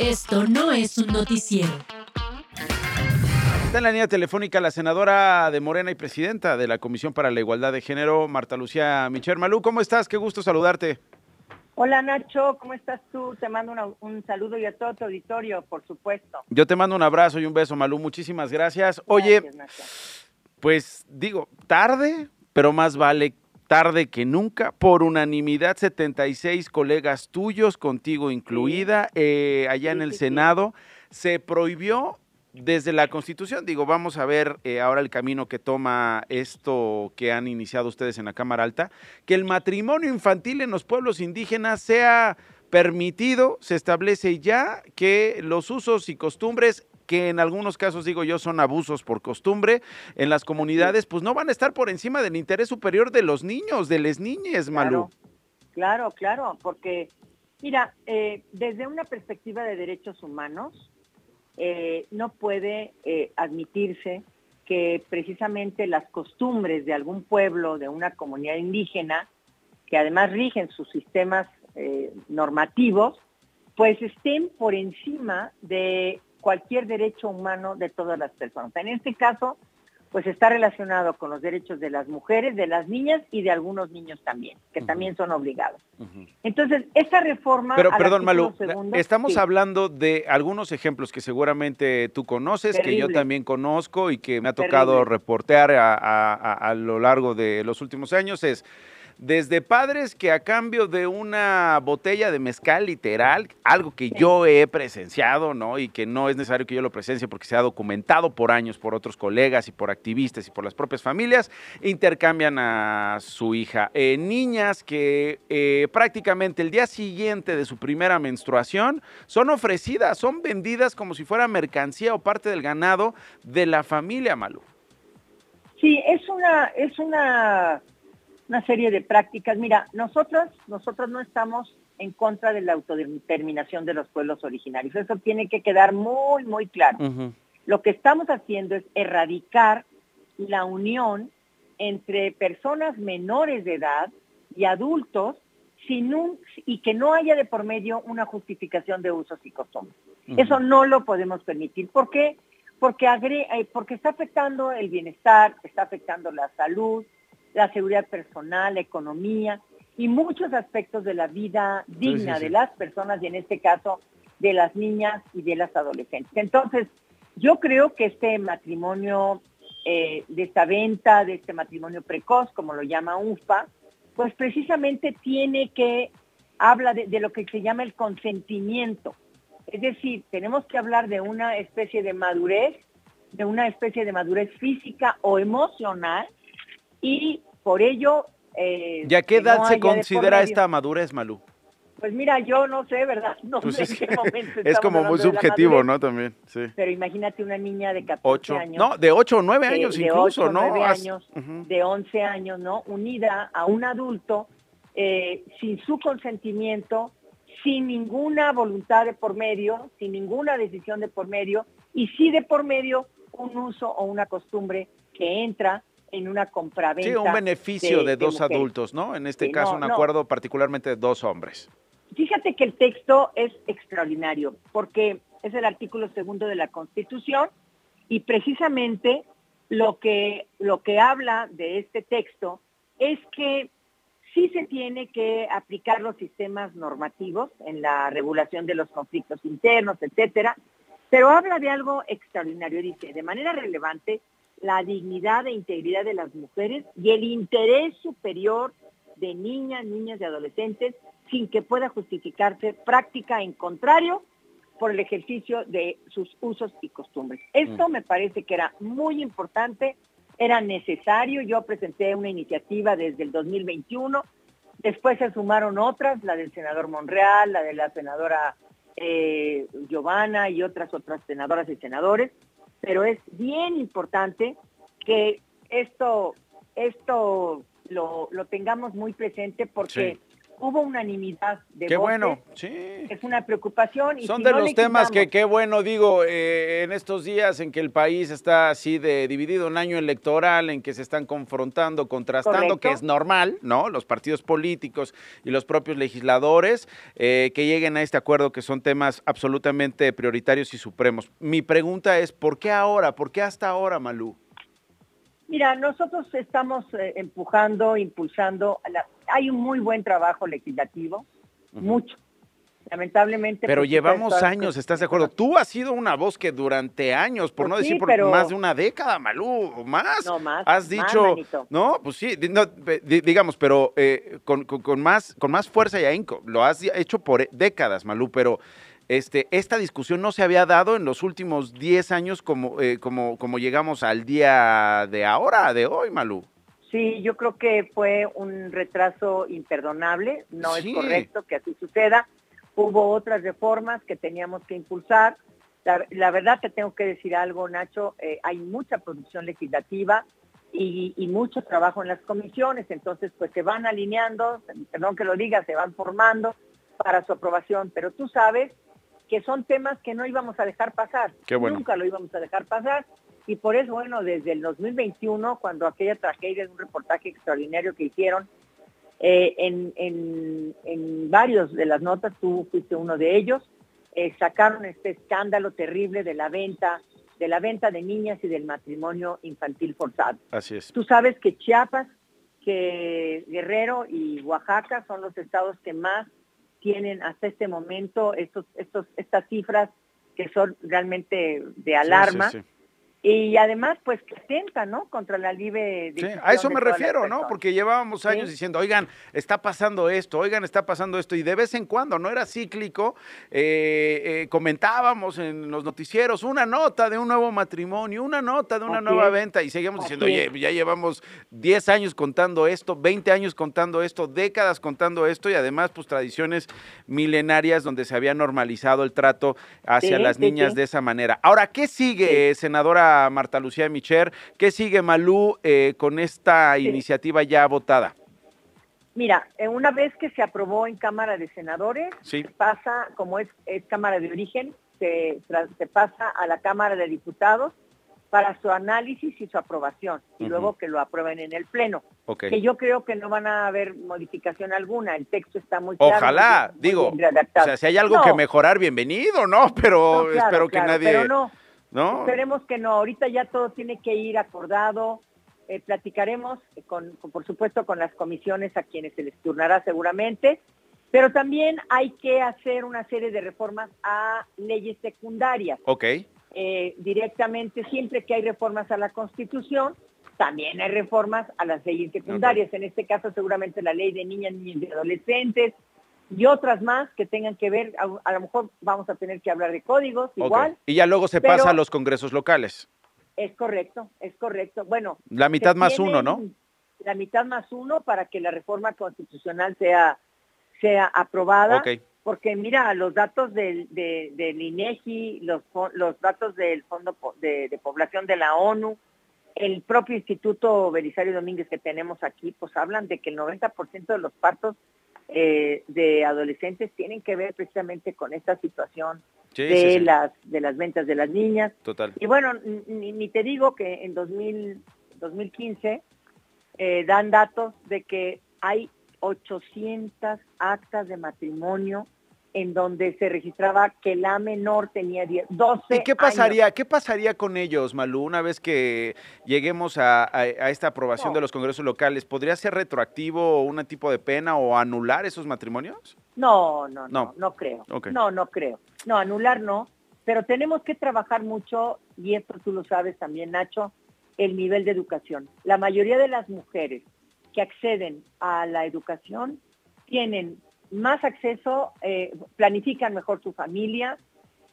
Esto no es un noticiero. Está en la línea telefónica la senadora de Morena y presidenta de la Comisión para la Igualdad de Género, Marta Lucía Michel. Malú, ¿cómo estás? Qué gusto saludarte. Hola Nacho, ¿cómo estás tú? Te mando un saludo y a todo tu auditorio, por supuesto. Yo te mando un abrazo y un beso, Malú. Muchísimas gracias. Oye, pues digo, tarde, pero más vale tarde que nunca. Por unanimidad, 76 colegas tuyos, contigo incluida, eh, allá en el Senado, se prohibió desde la Constitución, digo, vamos a ver eh, ahora el camino que toma esto que han iniciado ustedes en la Cámara Alta, que el matrimonio infantil en los pueblos indígenas sea permitido, se establece ya que los usos y costumbres que en algunos casos, digo yo, son abusos por costumbre en las comunidades, pues no van a estar por encima del interés superior de los niños, de las niñas, Malú. Claro, claro, porque, mira, eh, desde una perspectiva de derechos humanos, eh, no puede eh, admitirse que precisamente las costumbres de algún pueblo, de una comunidad indígena, que además rigen sus sistemas normativos, pues estén por encima de cualquier derecho humano de todas las personas. En este caso, pues está relacionado con los derechos de las mujeres, de las niñas y de algunos niños también, que también son obligados. Entonces, esta reforma... Pero, perdón, Malu, estamos hablando de algunos ejemplos que seguramente tú conoces, que yo también conozco y que me ha tocado reportear a lo largo de los últimos años, es desde padres que a cambio de una botella de mezcal literal, algo que yo he presenciado, ¿no? Y que no es necesario que yo lo presencie porque se ha documentado por años por otros colegas y por activistas y por las propias familias, intercambian a su hija. Eh, niñas que eh, prácticamente el día siguiente de su primera menstruación son ofrecidas, son vendidas como si fuera mercancía o parte del ganado de la familia Malú. Sí, es una, es una una serie de prácticas. Mira, nosotros, nosotros no estamos en contra de la autodeterminación de los pueblos originarios. Eso tiene que quedar muy, muy claro. Lo que estamos haciendo es erradicar la unión entre personas menores de edad y adultos sin un, y que no haya de por medio una justificación de usos y costumbres. Eso no lo podemos permitir. ¿Por qué? Porque, eh, porque está afectando el bienestar, está afectando la salud, la seguridad personal, la economía y muchos aspectos de la vida digna de las personas y en este caso de las niñas y de las adolescentes. Entonces, yo creo que este matrimonio, eh, de esta venta, de este matrimonio precoz, como lo llama UFA, pues precisamente tiene que, habla de, de lo que se llama el consentimiento. Es decir, tenemos que hablar de una especie de madurez, de una especie de madurez física o emocional, y por ello... Eh, ¿Ya qué edad se considera esta madurez, Malú? Pues mira, yo no sé, ¿verdad? No pues sé es, en qué momento es como muy subjetivo, ¿no? También, sí. Pero imagínate una niña de 14 años. No, de 8 o 9 años incluso, de 8, ¿no? 9 años, de 11 años, ¿no? Unida a un adulto eh, sin su consentimiento, sin ninguna voluntad de por medio, sin ninguna decisión de por medio, y sí de por medio un uso o una costumbre que entra en una compraventa. Sí, un beneficio de, dos adultos, ¿no? En este caso, un acuerdo particularmente de dos hombres. Fíjate que el texto es extraordinario, porque es el artículo segundo de la Constitución y precisamente lo que, lo que habla de este texto es que sí se tiene que aplicar los sistemas normativos en la regulación de los conflictos internos, etcétera, pero habla de algo extraordinario. Dice, de manera relevante, la dignidad e integridad de las mujeres y el interés superior de niñas, niñas y adolescentes sin que pueda justificarse práctica en contrario por el ejercicio de sus usos y costumbres. Esto mm. me parece que era muy importante, era necesario. Yo presenté una iniciativa desde el 2021, después se sumaron otras, la del senador Monreal, la de la senadora eh, Giovanna y otras otras senadoras y senadores, pero es bien importante que esto, esto lo, tengamos muy presente porque hubo unanimidad de Qué voces, bueno, sí. Es una preocupación. Y Son si de no los temas que, qué bueno, digo, eh, en estos días en que el país está así de dividido en año electoral, en que se están confrontando, contrastando, que es normal, ¿no? Los partidos políticos y los propios legisladores, eh, que lleguen a este acuerdo que son temas absolutamente prioritarios y supremos. Mi pregunta es, ¿por qué ahora? ¿Por qué hasta ahora, Malú? Mira, nosotros estamos eh, empujando, impulsando. a la- hay un muy buen trabajo legislativo, mucho. Lamentablemente. Pero pues, llevamos años, ¿estás de acuerdo? Tú has sido una voz que durante años, por Pues no sí, decir por pero- más de una década, Malú, o más, No, más, has dicho, no, pues sí, no, digamos, pero eh, con, con- con más, con más fuerza y ahínco, lo has hecho por décadas, Malú, pero este, esta discusión no se había dado en los últimos 10 años como, eh, como, como llegamos al día de ahora, de hoy, Malú. Sí, yo creo que fue un retraso imperdonable. No Sí. es correcto que así suceda. Hubo otras reformas que teníamos que impulsar. La, la verdad te tengo que decir algo, Nacho. eh, hay mucha producción legislativa y, y mucho trabajo en las comisiones. Entonces, pues se van alineando, perdón que lo diga, se van formando para su aprobación. Pero tú sabes que son temas que no íbamos a dejar pasar. Qué bueno. Nunca lo íbamos a dejar pasar. Y por eso, bueno, desde el 2021, cuando aquella tragedia de un reportaje extraordinario que hicieron, eh, en, en, en varios de las notas, tú fuiste uno de ellos, eh, sacaron este escándalo terrible de la venta, de la venta de niñas y del matrimonio infantil forzado. Así es. Tú sabes que Chiapas, que Guerrero y Oaxaca son los estados que más tienen hasta este momento estos, estos, estas cifras que son realmente de alarma. Sí, sí, sí. Y además, pues que atenta, ¿no? Contra la libre Sí, a eso me refiero, ¿no? Porque llevábamos años Sí. diciendo, oigan, está pasando esto, oigan, está pasando esto, y de vez en cuando, no era cíclico, eh, eh, comentábamos en los noticieros una nota de un nuevo matrimonio, una nota de una Así nueva es. venta, y seguíamos diciendo, oye, ya llevamos 10 años contando esto, 20 años contando esto, décadas contando esto, y además, pues tradiciones milenarias donde se había normalizado el trato hacia Sí, las niñas de esa manera. Ahora, ¿qué sigue, senadora Marta Lucía Micher? ¿Qué sigue, Malú, eh, con esta Sí. iniciativa ya votada? Mira, eh, una vez que se aprobó en Cámara de Senadores, Sí. pasa, como es, es Cámara de Origen, se, pasa a la Cámara de Diputados para su análisis y su aprobación, y luego que lo aprueben en el Pleno. Que yo creo que no van a haber modificación alguna, el texto está muy claro. Ojalá, muy digo, o sea, si hay algo No, que mejorar, bienvenido, ¿no? Pero no, claro, espero que nadie, Pero no, ¿no? Esperemos que no, ahorita ya todo tiene que ir acordado, eh, platicaremos con, con, por supuesto con las comisiones a quienes se les turnará seguramente, pero también hay que hacer una serie de reformas a leyes secundarias. Ok, Eh, directamente, siempre que hay reformas a la Constitución, también hay reformas a las leyes secundarias, en este caso seguramente la ley de niñas, niños y adolescentes, y otras más que tengan que ver, a, a lo mejor vamos a tener que hablar de códigos igual, Y ya luego se pasa a los congresos locales. es correcto, es correcto. Bueno, La mitad más uno, ¿no? La mitad más uno para que la reforma constitucional sea, sea aprobada. Ok. Porque mira, los datos del, de- del INEGI, los, los datos del Fondo de, de Población de la ONU, el propio Instituto Belisario Domínguez que tenemos aquí, pues hablan de que el 90% de los partos eh, de adolescentes tienen que ver precisamente con esta situación Sí, de, sí, sí. Las, de las ventas de las niñas. Total. Y bueno, ni, ni te digo que en 2000, 2015 eh, dan datos de que hay 800 actas de matrimonio en donde se registraba que la menor tenía 10, 12 ¿Y qué años. pasaría, qué pasaría con ellos, Malú, una vez que lleguemos a, a- a esta aprobación No. de los congresos locales? ¿Podría ser retroactivo un tipo de pena o anular esos matrimonios? No, no, No. no, no, creo. No, no creo. No, anular no, pero tenemos que trabajar mucho, y esto tú lo sabes también, Nacho, el nivel de educación. La mayoría de las mujeres que acceden a la educación tienen más acceso, eh, planifican mejor su familia,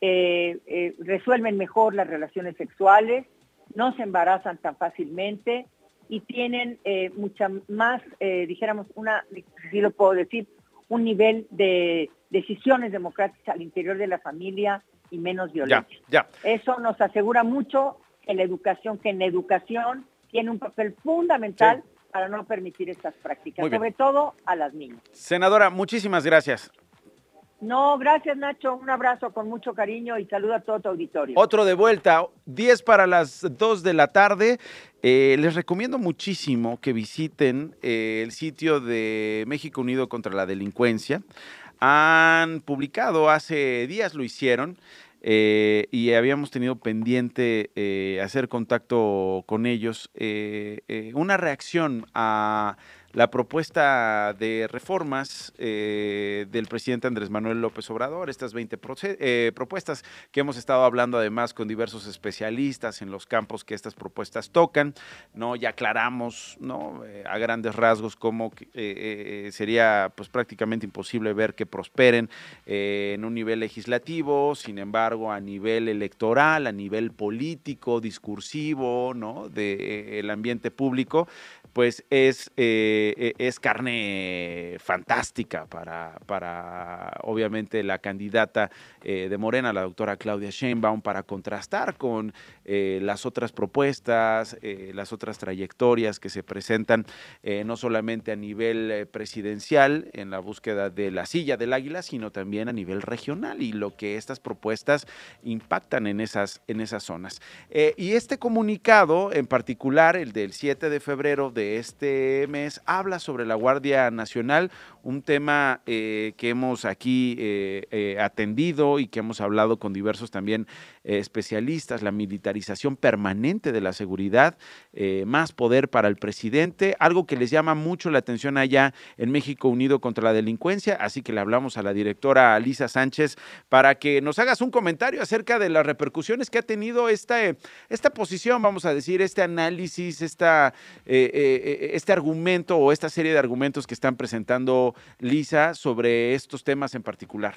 eh, eh, resuelven mejor las relaciones sexuales, no se embarazan tan fácilmente y tienen mucha más, dijéramos, una, si lo puedo decir, un nivel de decisiones democráticas al interior de la familia y menos violencia. ya. Eso nos asegura mucho que la educación, que en la educación tiene un papel fundamental Sí. Para no permitir estas prácticas, sobre todo a las niñas. Senadora, muchísimas gracias. No, gracias Nacho, un abrazo con mucho cariño y saludo a todo tu auditorio. Otro de vuelta, 10 para las 2 de la tarde. Eh, les recomiendo muchísimo que visiten eh, el sitio de México Unido contra la Delincuencia. Han publicado, hace días lo hicieron, eh, y habíamos tenido pendiente hacer contacto con ellos, una reacción a la propuesta de reformas eh, del presidente Andrés Manuel López Obrador, estas 20 eh, propuestas que hemos estado hablando además con diversos especialistas en los campos que estas propuestas tocan, ¿no? Ya aclaramos, ¿no? Eh, a grandes rasgos cómo sería pues prácticamente imposible ver que prosperen en un nivel legislativo, sin embargo, a nivel electoral, a nivel político, discursivo, ¿no? del ambiente público, pues es eh, es carne fantástica para, para obviamente la candidata eh, de Morena, la doctora Claudia Sheinbaum, para contrastar con eh, las otras propuestas, las otras trayectorias que se presentan no solamente a nivel presidencial en la búsqueda de la silla del águila, sino también a nivel regional y lo que estas propuestas impactan en esas, en esas zonas. y este comunicado en particular, el del 7 de febrero de este mes, habla sobre la Guardia Nacional, un tema eh, que hemos aquí eh, eh, atendido y que hemos hablado con diversos también especialistas, la militarización permanente de la seguridad, más poder para el presidente, algo que les llama mucho la atención allá en México Unido contra la Delincuencia, así que le hablamos a la directora Lisa Sánchez para que nos hagas un comentario acerca de las repercusiones que ha tenido esta, esta posición, vamos a decir, este análisis, esta, este argumento o esta serie de argumentos que están presentando Lisa sobre estos temas en particular.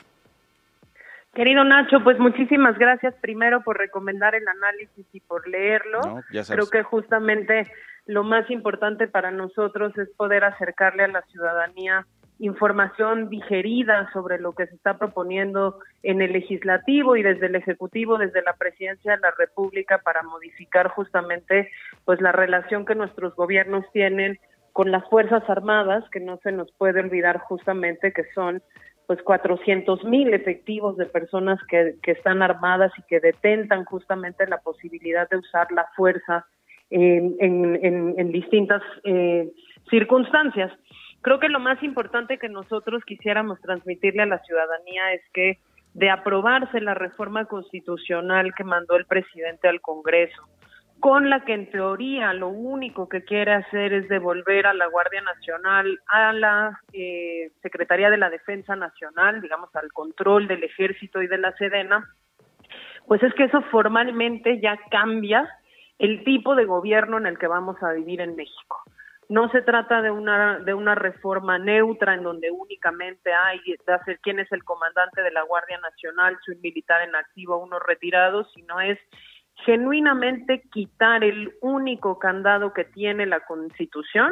Querido Nacho, pues muchísimas gracias primero por recomendar el análisis y por leerlo. Creo que justamente lo más importante para nosotros es poder acercarle a la ciudadanía información digerida sobre lo que se está proponiendo en el legislativo y desde el ejecutivo, desde la presidencia de la República para modificar justamente pues la relación que nuestros gobiernos tienen con las Fuerzas Armadas, que no se nos puede olvidar justamente que son pues 400 mil efectivos de personas que, que, están armadas y que detentan justamente la posibilidad de usar la fuerza en, en, distintas eh, circunstancias. Creo que lo más importante que nosotros quisiéramos transmitirle a la ciudadanía es que de aprobarse la reforma constitucional que mandó el presidente al Congreso, con la que en teoría lo único que quiere hacer es devolver a la Guardia Nacional a la eh, Secretaría de la Defensa Nacional, digamos, al control del ejército y de la Sedena, pues es que eso formalmente ya cambia el tipo de gobierno en el que vamos a vivir en México. No se trata de una de una reforma neutra en donde únicamente hay de hacer quién es el comandante de la Guardia Nacional, si un militar en activo o uno retirado, sino es genuinamente quitar el único candado que tiene la Constitución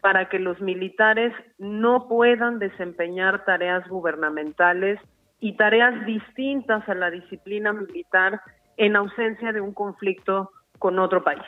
para que los militares no puedan desempeñar tareas gubernamentales y tareas distintas a la disciplina militar en ausencia de un conflicto con otro país.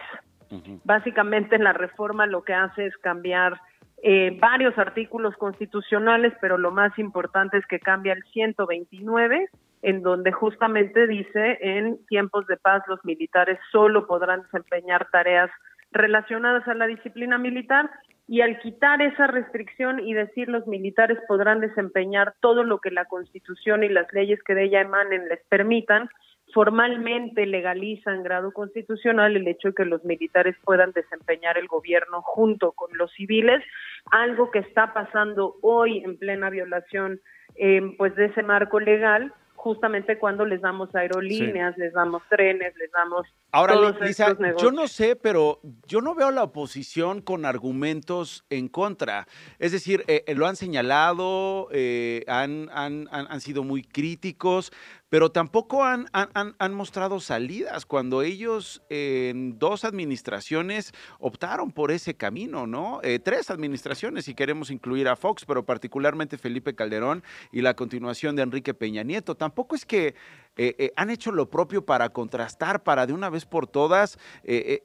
Básicamente la reforma lo que hace es cambiar eh, varios artículos constitucionales, pero lo más importante es que cambia el 129 en donde justamente dice en tiempos de paz los militares solo podrán desempeñar tareas relacionadas a la disciplina militar y al quitar esa restricción y decir los militares podrán desempeñar todo lo que la Constitución y las leyes que de ella emanen les permitan, formalmente legaliza en grado constitucional el hecho de que los militares puedan desempeñar el gobierno junto con los civiles, algo que está pasando hoy en plena violación eh, pues de ese marco legal justamente cuando les damos aerolíneas, les damos trenes, les damos... Ahora, Lisa, yo no sé, pero yo no veo a la oposición con argumentos en contra. Es decir, eh, eh, lo han señalado, eh, han, han, han, sido muy críticos, pero tampoco han, han, mostrado salidas cuando ellos en dos administraciones optaron por ese camino, ¿no? Eh, tres administraciones, si queremos incluir a Fox, pero particularmente Felipe Calderón y la continuación de Enrique Peña Nieto. Tampoco es que eh, eh, han hecho lo propio para contrastar, para de una vez por todas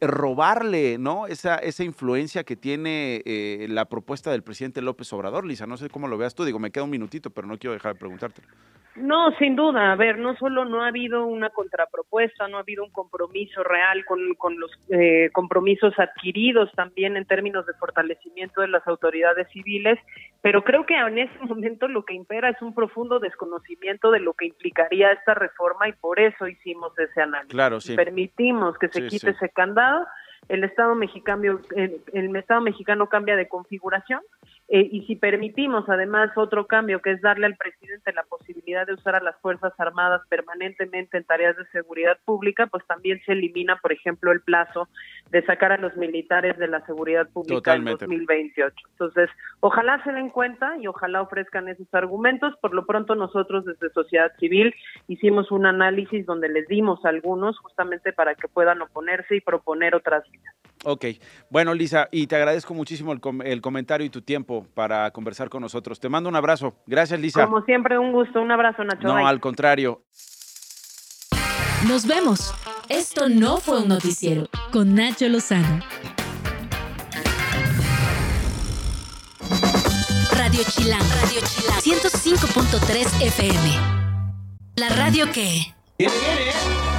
robarle ¿no? esa, esa influencia que tiene la propuesta del presidente López Obrador. Lisa, no sé cómo lo veas tú, digo, me queda un minutito, pero no quiero dejar de preguntarte. No, sin duda. A ver, no solo no ha habido una contrapropuesta, no ha habido un compromiso real con, los eh, compromisos adquiridos también en términos de fortalecimiento de las autoridades civiles, pero creo que en ese momento lo que impera es un profundo desconocimiento de lo que implicaría esta reforma y por eso hicimos ese análisis. Claro, sí. Permitimos que se quite ese candado el Estado mexicano, el, Estado mexicano cambia de configuración eh, y si permitimos además otro cambio que es darle al presidente la posibilidad de usar a las Fuerzas Armadas permanentemente en tareas de seguridad pública, pues también se elimina, por ejemplo, el plazo de sacar a los militares de la seguridad pública en 2028. Entonces, ojalá se den cuenta y ojalá ofrezcan esos argumentos. Por lo pronto nosotros desde sociedad civil hicimos un análisis donde les dimos algunos justamente para que puedan oponerse y proponer otras vías. Ok, bueno Lisa, y te agradezco muchísimo el, comentario y tu tiempo para conversar con nosotros. Te mando un abrazo. Gracias Lisa. Como siempre, un gusto. Un abrazo Nacho. No, al contrario. Nos vemos. Esto no fue un noticiero con Nacho Lozano. Radio Chilán, Radio Chilán, 105.3 FM. La radio que... Viene, viene.